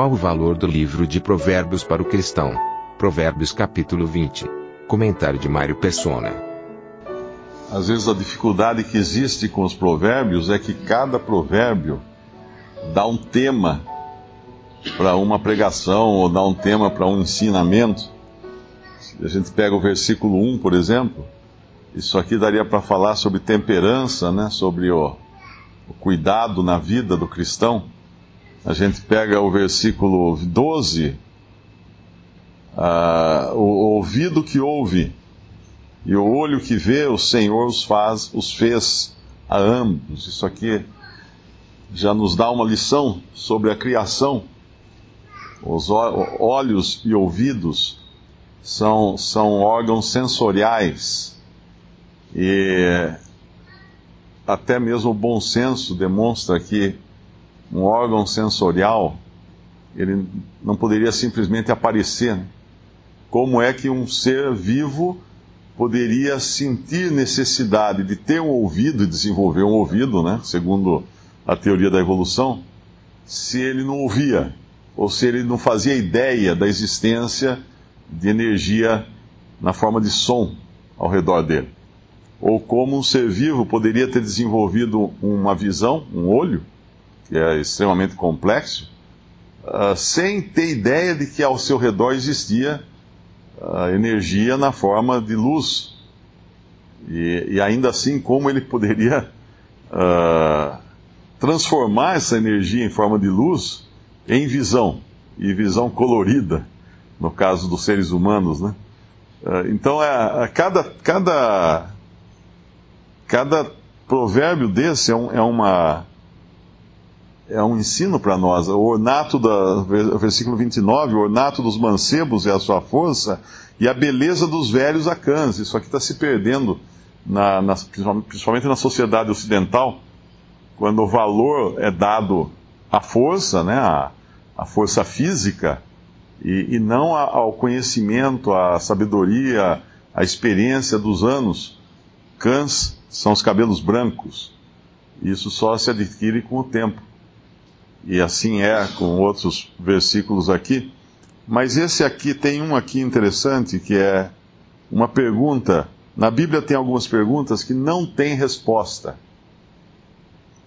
Qual o valor do livro de Provérbios para o cristão? Provérbios capítulo 20. Comentário de Mário Persona. Às vezes a dificuldade que existe com os provérbios é que cada provérbio dá um tema para uma pregação ou dá um tema para um ensinamento. Se a gente pega o versículo 1, por exemplo, isso aqui daria para falar sobre temperança, né? sobre o, o cuidado na vida do cristão. A gente pega o versículo 12, uh, o ouvido que ouve e o olho que vê, o Senhor os faz, os fez a ambos. Isso aqui já nos dá uma lição sobre a criação. Os olhos e ouvidos são, são órgãos sensoriais e até mesmo o bom senso demonstra que um órgão sensorial, ele não poderia simplesmente aparecer. Como é que um ser vivo poderia sentir necessidade de ter um ouvido e desenvolver um ouvido, né? segundo a teoria da evolução, se ele não ouvia, ou se ele não fazia ideia da existência de energia na forma de som ao redor dele? Ou como um ser vivo poderia ter desenvolvido uma visão, um olho, que é extremamente complexo, uh, sem ter ideia de que ao seu redor existia uh, energia na forma de luz. E, e ainda assim, como ele poderia uh, transformar essa energia em forma de luz em visão, e visão colorida, no caso dos seres humanos, né? então, é, cada, cada, cada provérbio desse é, um, é uma é um ensino para nós. O ornato, da, versículo 29, o ornato dos mancebos é a sua força e a beleza dos velhos a cães. Isso aqui está se perdendo, na, na, principalmente na sociedade ocidental, quando o valor é dado à força, né, à, à força física, e, e não ao conhecimento, à sabedoria, à experiência dos anos. Cães são os cabelos brancos. Isso só se adquire com o tempo e assim é com outros versículos aqui. Mas esse aqui tem um aqui interessante que é uma pergunta. Na Bíblia tem algumas perguntas que não têm resposta.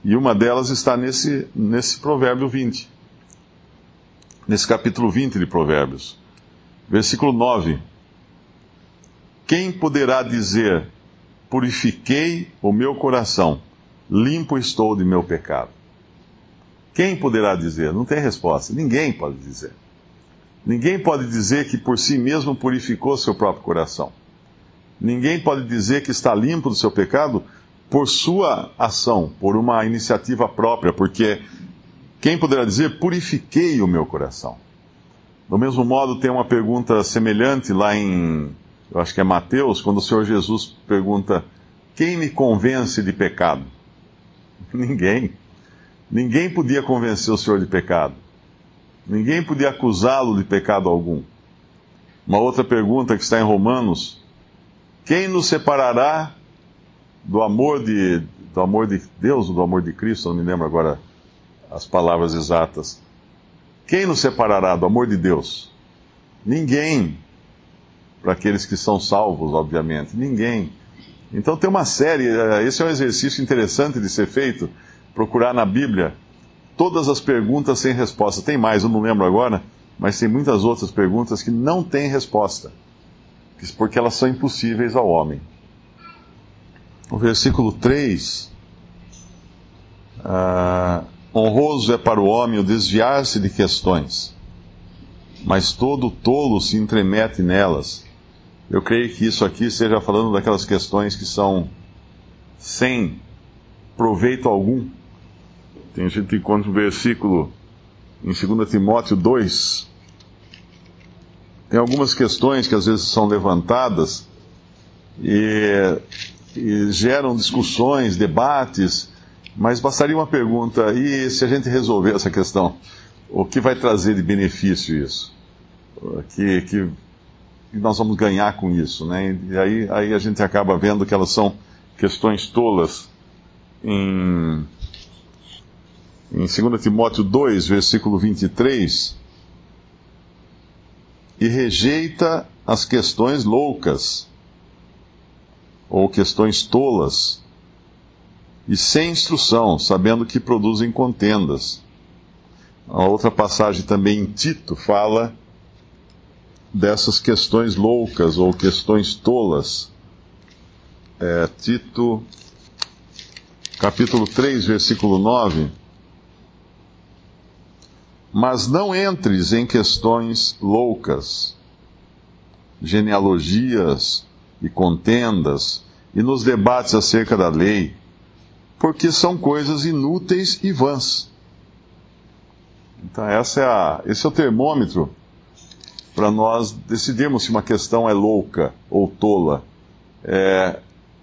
E uma delas está nesse, nesse provérbio 20. Nesse capítulo 20 de Provérbios. Versículo 9. Quem poderá dizer: Purifiquei o meu coração, limpo estou de meu pecado? Quem poderá dizer? Não tem resposta. Ninguém pode dizer. Ninguém pode dizer que por si mesmo purificou seu próprio coração. Ninguém pode dizer que está limpo do seu pecado por sua ação, por uma iniciativa própria, porque quem poderá dizer purifiquei o meu coração? Do mesmo modo, tem uma pergunta semelhante lá em, eu acho que é Mateus, quando o Senhor Jesus pergunta: Quem me convence de pecado? Ninguém. Ninguém podia convencer o Senhor de pecado. Ninguém podia acusá-lo de pecado algum. Uma outra pergunta que está em Romanos: quem nos separará do amor de, do amor de Deus ou do amor de Cristo? Não me lembro agora as palavras exatas. Quem nos separará do amor de Deus? Ninguém. Para aqueles que são salvos, obviamente. Ninguém. Então tem uma série, eh, esse é um exercício interessante de ser feito procurar na Bíblia todas as perguntas sem resposta. Tem mais, eu não lembro agora, mas tem muitas outras perguntas que não têm resposta, porque elas são impossíveis ao homem. O versículo 3. Uh, ah, honroso é para o homem o desviar-se de questões, mas todo tolo se entremete nelas. Eu creio que isso aqui esteja falando daquelas questões que são sem proveito algum tem gente que encontra um versículo em 2 Timóteo 2, tem algumas questões que às vezes são levantadas e, e geram discussões, debates, mas bastaria uma pergunta: e se a gente resolver essa questão? O que vai trazer de benefício isso? Que, que nós vamos ganhar com isso, né? E aí, aí a gente acaba vendo que elas são questões tolas. Em, em 2 Timóteo 2, versículo 23, e rejeita as questões loucas ou questões tolas e sem instrução, sabendo que produzem contendas. A outra passagem também em Tito fala dessas questões loucas ou questões tolas. É, Tito, capítulo 3, versículo 9 mas não entres em questões loucas, genealogias e contendas, e nos debates acerca da lei, porque são coisas inúteis e vãs. Então, essa é a, esse é o termômetro para nós decidirmos se uma questão é louca ou tola. É,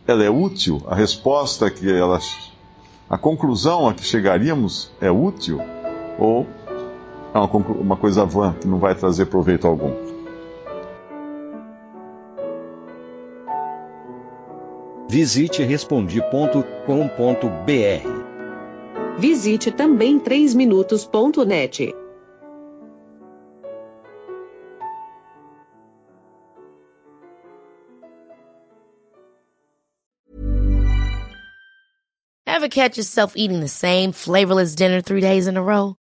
ela é útil? A resposta que ela. A conclusão a que chegaríamos é útil? Ou é uma, uma coisa vã que não vai trazer proveito algum. Visite respondi.com.br. Visite também 3minutos.net. Ever catch yourself eating the same flavorless dinner three days in a row?